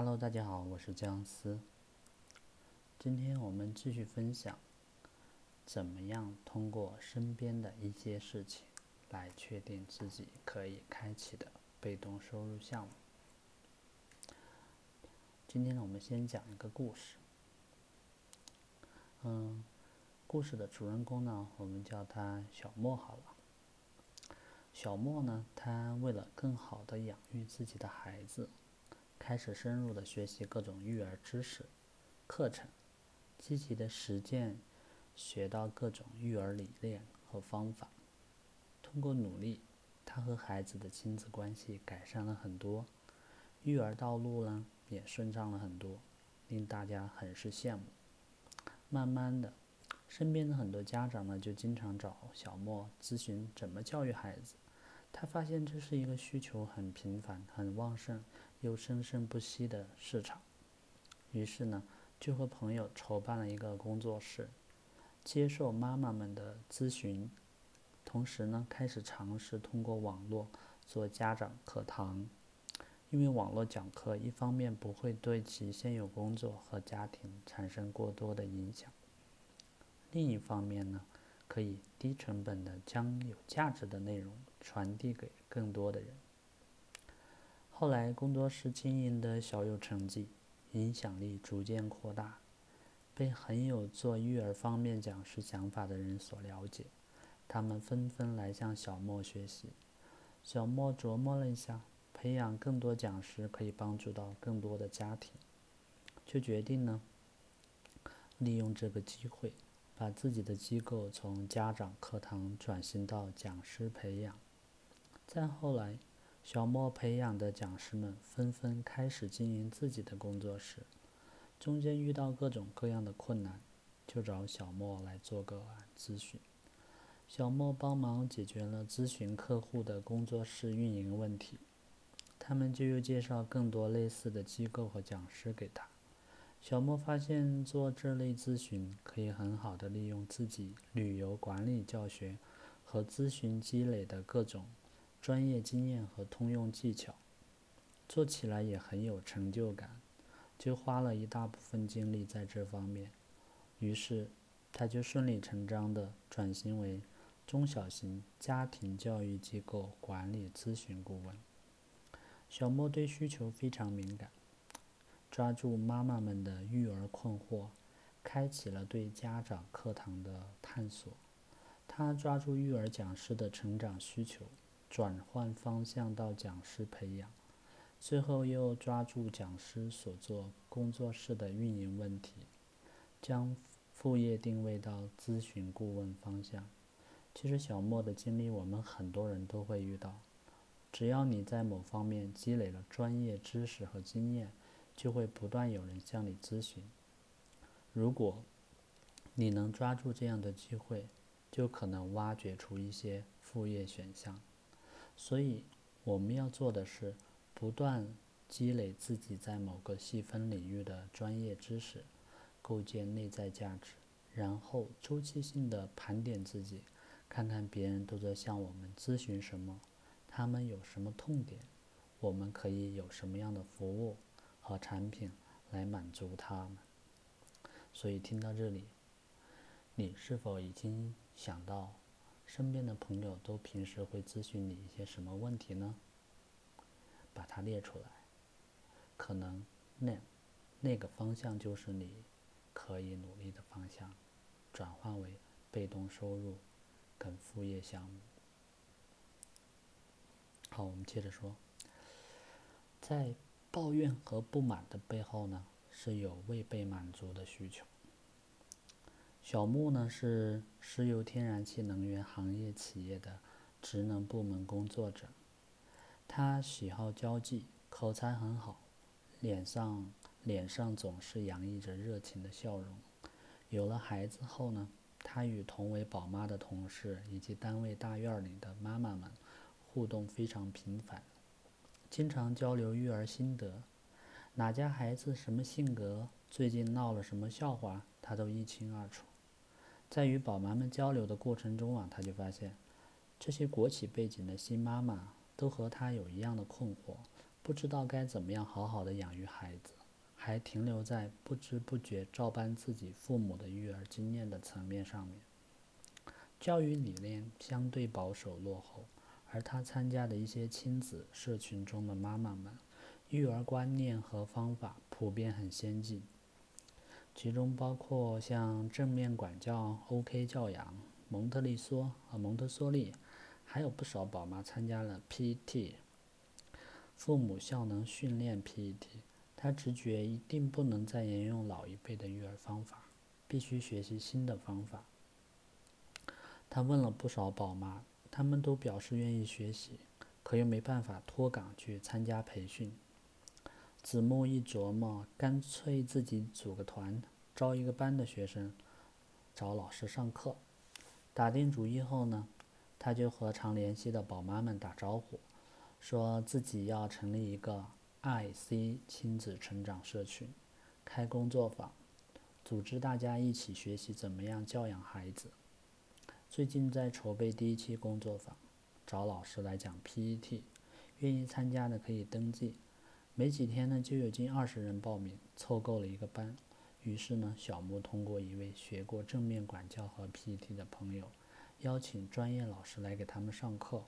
Hello，大家好，我是姜思。今天我们继续分享，怎么样通过身边的一些事情来确定自己可以开启的被动收入项目。今天呢，我们先讲一个故事。嗯，故事的主人公呢，我们叫他小莫好了。小莫呢，他为了更好的养育自己的孩子，开始深入的学习各种育儿知识、课程，积极的实践，学到各种育儿理念和方法。通过努力，他和孩子的亲子关系改善了很多，育儿道路呢也顺畅了很多，令大家很是羡慕。慢慢的，身边的很多家长呢就经常找小莫咨询怎么教育孩子。他发现这是一个需求很频繁、很旺盛又生生不息的市场，于是呢，就和朋友筹办了一个工作室，接受妈妈们的咨询，同时呢，开始尝试通过网络做家长课堂。因为网络讲课一方面不会对其现有工作和家庭产生过多的影响，另一方面呢。可以低成本的将有价值的内容传递给更多的人。后来工作室经营的小有成绩，影响力逐渐扩大，被很有做育儿方面讲师想法的人所了解，他们纷纷来向小莫学习。小莫琢磨了一下，培养更多讲师可以帮助到更多的家庭，就决定呢，利用这个机会。把自己的机构从家长课堂转型到讲师培养。再后来，小莫培养的讲师们纷纷开始经营自己的工作室，中间遇到各种各样的困难，就找小莫来做个咨询。小莫帮忙解决了咨询客户的工作室运营问题，他们就又介绍更多类似的机构和讲师给他。小莫发现做这类咨询可以很好的利用自己旅游管理教学和咨询积累的各种专业经验和通用技巧，做起来也很有成就感，就花了一大部分精力在这方面。于是，他就顺理成章的转型为中小型家庭教育机构管理咨询顾问。小莫对需求非常敏感。抓住妈妈们的育儿困惑，开启了对家长课堂的探索。他抓住育儿讲师的成长需求，转换方向到讲师培养，最后又抓住讲师所做工作室的运营问题，将副业定位到咨询顾问方向。其实小莫的经历，我们很多人都会遇到。只要你在某方面积累了专业知识和经验，就会不断有人向你咨询。如果你能抓住这样的机会，就可能挖掘出一些副业选项。所以我们要做的是不断积累自己在某个细分领域的专业知识，构建内在价值，然后周期性的盘点自己，看看别人都在向我们咨询什么，他们有什么痛点，我们可以有什么样的服务。和产品来满足他们。所以听到这里，你是否已经想到身边的朋友都平时会咨询你一些什么问题呢？把它列出来，可能那那个方向就是你可以努力的方向，转换为被动收入跟副业项目。好，我们接着说，在。抱怨和不满的背后呢，是有未被满足的需求。小木呢是石油天然气能源行业企业的职能部门工作者，他喜好交际，口才很好，脸上脸上总是洋溢着热情的笑容。有了孩子后呢，他与同为宝妈的同事以及单位大院里的妈妈们互动非常频繁。经常交流育儿心得，哪家孩子什么性格，最近闹了什么笑话，他都一清二楚。在与宝妈们交流的过程中啊，他就发现，这些国企背景的新妈妈都和他有一样的困惑，不知道该怎么样好好的养育孩子，还停留在不知不觉照搬自己父母的育儿经验的层面上面。教育理念相对保守落后，而他参加的一些亲子社群中的妈妈们，育儿观念和方法普遍很先进，其中包括像正面管教、OK 教养、蒙特利梭和蒙特梭利，还有不少宝妈参加了 PET，父母效能训练 PET。他直觉一定不能再沿用老一辈的育儿方法，必须学习新的方法。他问了不少宝妈，他们都表示愿意学习，可又没办法脱岗去参加培训。子木一琢磨，干脆自己组个团，招一个班的学生，找老师上课。打定主意后呢，他就和常联系的宝妈们打招呼，说自己要成立一个 IC 亲子成长社群，开工作坊，组织大家一起学习怎么样教养孩子。最近在筹备第一期工作坊，找老师来讲 PET，愿意参加的可以登记。没几天呢，就有近二十人报名，凑够了一个班。于是呢，小木通过一位学过正面管教和 PET 的朋友，邀请专业老师来给他们上课。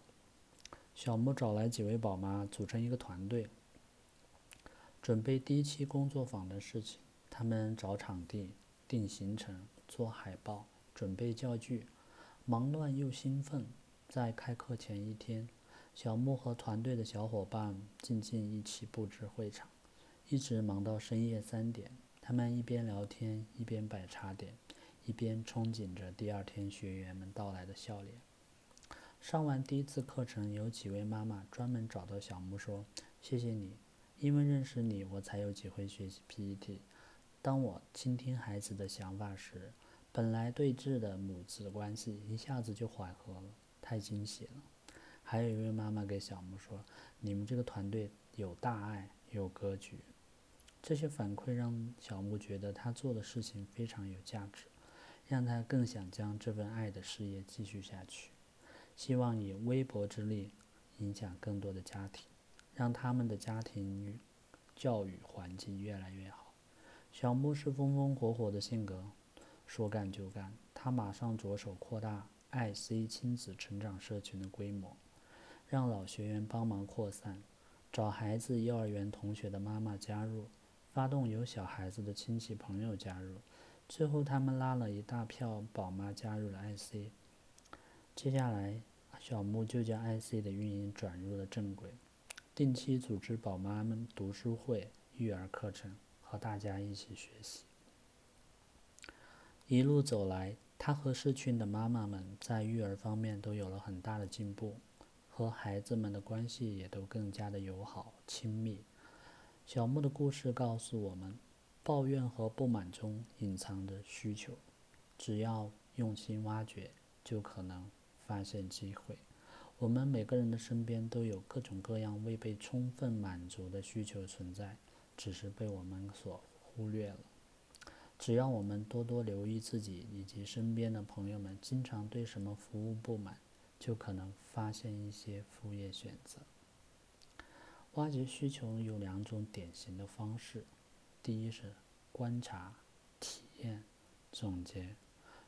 小木找来几位宝妈，组成一个团队，准备第一期工作坊的事情。他们找场地、定行程、做海报、准备教具。忙乱又兴奋，在开课前一天，小木和团队的小伙伴静静一起布置会场，一直忙到深夜三点。他们一边聊天，一边摆茶点，一边憧憬着第二天学员们到来的笑脸。上完第一次课程，有几位妈妈专门找到小木说：“谢谢你，因为认识你，我才有机会学习 PET。当我倾听孩子的想法时。”本来对峙的母子关系一下子就缓和了，太惊喜了。还有一位妈妈给小木说：“你们这个团队有大爱，有格局。”这些反馈让小木觉得他做的事情非常有价值，让他更想将这份爱的事业继续下去，希望以微薄之力影响更多的家庭，让他们的家庭与教育环境越来越好。小木是风风火火的性格。说干就干，他马上着手扩大 IC 亲子成长社群的规模，让老学员帮忙扩散，找孩子幼儿园同学的妈妈加入，发动有小孩子的亲戚朋友加入，最后他们拉了一大票宝妈加入了 IC。接下来，小木就将 IC 的运营转入了正轨，定期组织宝妈们读书会、育儿课程，和大家一起学习。一路走来，他和社群的妈妈们在育儿方面都有了很大的进步，和孩子们的关系也都更加的友好亲密。小木的故事告诉我们，抱怨和不满中隐藏着需求，只要用心挖掘，就可能发现机会。我们每个人的身边都有各种各样未被充分满足的需求存在，只是被我们所忽略了。只要我们多多留意自己以及身边的朋友们经常对什么服务不满，就可能发现一些副业选择。挖掘需求有两种典型的方式，第一是观察、体验、总结。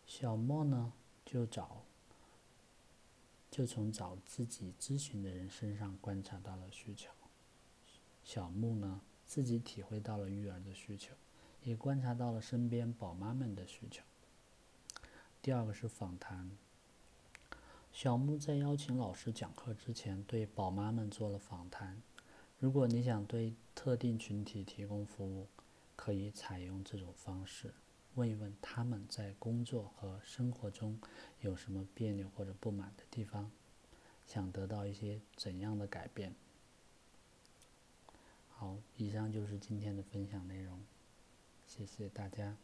小莫呢就找，就从找自己咨询的人身上观察到了需求。小木呢自己体会到了育儿的需求。也观察到了身边宝妈们的需求。第二个是访谈。小木在邀请老师讲课之前，对宝妈们做了访谈。如果你想对特定群体提供服务，可以采用这种方式，问一问他们在工作和生活中有什么别扭或者不满的地方，想得到一些怎样的改变。好，以上就是今天的分享内容。谢谢大家。